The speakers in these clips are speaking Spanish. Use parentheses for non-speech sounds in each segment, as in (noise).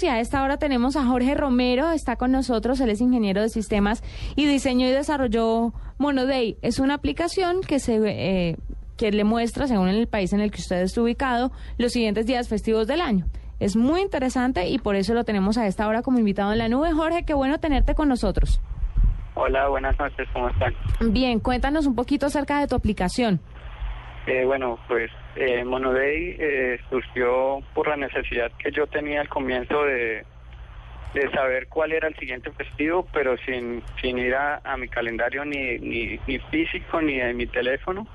y a esta hora tenemos a Jorge Romero, está con nosotros, él es ingeniero de sistemas y diseñó y desarrolló Monoday. Es una aplicación que se eh, que le muestra, según el país en el que usted está ubicado, los siguientes días festivos del año. Es muy interesante y por eso lo tenemos a esta hora como invitado en la nube. Jorge, qué bueno tenerte con nosotros. Hola, buenas noches, ¿cómo están? Bien, cuéntanos un poquito acerca de tu aplicación. Eh, bueno, pues eh, Monoday eh, surgió por la necesidad que yo tenía al comienzo de, de saber cuál era el siguiente festivo, pero sin, sin ir a, mi calendario ni, ni, ni, físico ni de mi teléfono,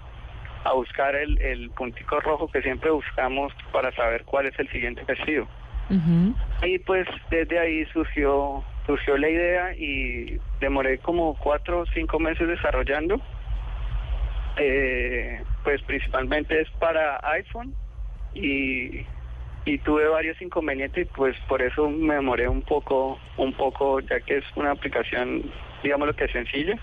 a buscar el, el puntico rojo que siempre buscamos para saber cuál es el siguiente festivo. Y pues desde ahí surgió surgió la idea y demoré como cuatro o cinco meses desarrollando. Eh, pues principalmente es para iPhone y, y tuve varios inconvenientes y pues por eso me demoré un poco, un poco, ya que es una aplicación, digamos lo que es sencilla.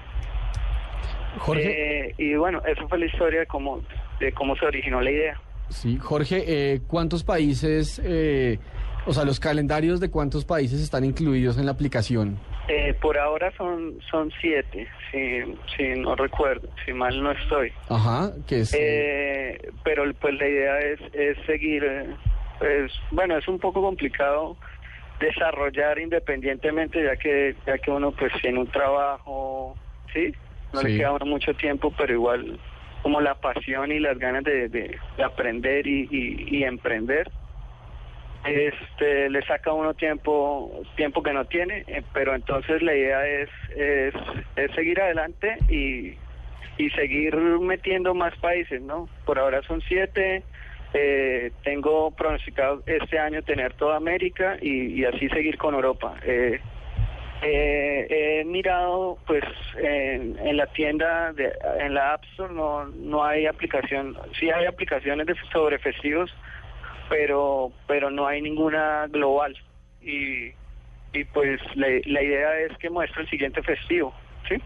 Jorge. Eh, y bueno, eso fue la historia de cómo, de cómo se originó la idea. Sí, Jorge, eh, ¿cuántos países eh, o sea, los calendarios de cuántos países están incluidos en la aplicación. Eh, por ahora son son siete, si, si no recuerdo, si mal no estoy. Ajá, que es. Eh, pero pues la idea es, es seguir, pues bueno, es un poco complicado desarrollar independientemente ya que ya que uno pues tiene un trabajo, sí, no le queda mucho tiempo, pero igual como la pasión y las ganas de, de, aprender y, y emprender este le saca uno tiempo tiempo que no tiene eh, pero entonces la idea es, es, seguir adelante y, y seguir metiendo más países no por ahora son siete eh, tengo pronosticado este año tener toda América y, y así seguir con Europa. Eh, he mirado pues en, en la tienda de, en la App Store no no hay aplicación sí hay aplicaciones de sobre festivos pero pero no hay ninguna global y, y pues la, la idea es que muestre el siguiente festivo, ¿sí?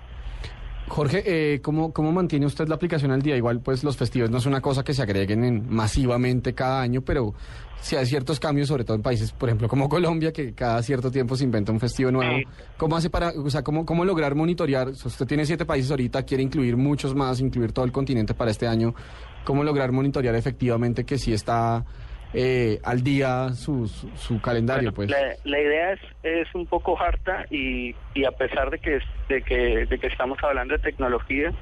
Jorge, eh, ¿cómo, ¿cómo mantiene usted la aplicación al día? Igual, pues los festivos no es una cosa que se agreguen en, masivamente cada año, pero si hay ciertos cambios, sobre todo en países, por ejemplo, como (laughs) Colombia, que cada cierto tiempo se inventa un festivo nuevo. ¿Cómo hace para, o sea, cómo, cómo lograr monitorear? usted tiene siete países ahorita, quiere incluir muchos más, incluir todo el continente para este año. ¿Cómo lograr monitorear efectivamente que sí está eh, al día su, su, calendario, pues. La, idea es, es un poco harta y, y a pesar de que, de que, de que estamos hablando de tecnología,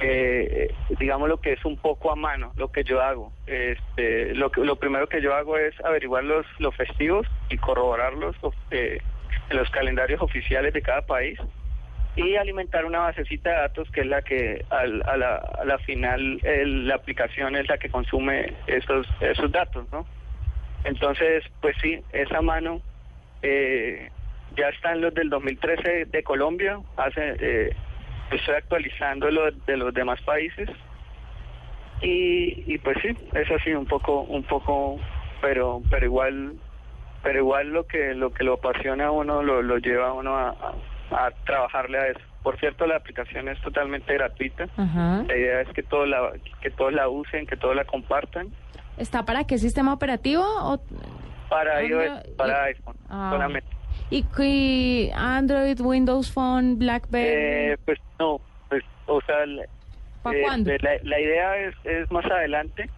eh, digamos lo que es un poco a mano lo que yo hago. Este, lo, que, lo primero que yo hago es averiguar los, los festivos y corroborarlos eh, en los calendarios oficiales de cada país y alimentar una basecita de datos que es la que al, a, la, a la final la aplicación es la que consume esos, esos datos, ¿no? Entonces, pues sí, esa mano eh, ya están los del 2013 de Colombia, hace, eh, estoy actualizando lo de los demás países y, y pues sí, es así un poco, un poco, pero, pero igual, pero igual lo que lo que lo apasiona a uno lo, lo lleva a uno a trabajarle a eso. Por cierto, la aplicación es totalmente gratuita. La idea es que todos la que todos la usen, que todos la compartan. ¿Está para qué sistema operativo? O... Para iOS, para iPhone, ah. solamente. ¿Y Android, Windows Phone, BlackBerry? Eh, pues no, pues, o sea, ¿Para eh, La, idea es, es más adelante.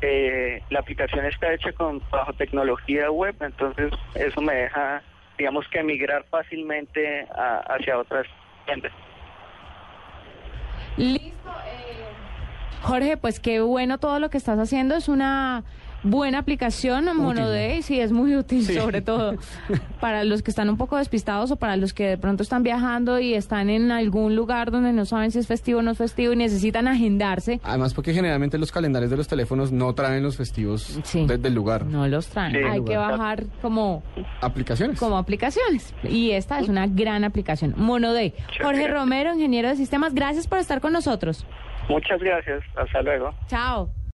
Eh, la aplicación está hecha con bajo tecnología web, entonces eso me deja digamos que emigrar fácilmente hacia otras tiendas. Listo. Eh, Jorge, pues qué bueno todo lo que estás haciendo. Es una buena aplicación, Monoday, sí, es muy útil, sobre todo (laughs) para los que están un poco despistados o para los que de pronto están viajando y están en algún lugar donde no saben si es festivo o no es festivo y necesitan agendarse. Además, porque generalmente los calendarios de los teléfonos no traen los festivos desde el lugar. No los traen. Hay que bajar como aplicaciones. Como aplicaciones. Y esta es una gran aplicación. Monoday. Jorge Romero, ingeniero de sistemas, gracias por estar con nosotros. Muchas gracias. Hasta luego. Chao.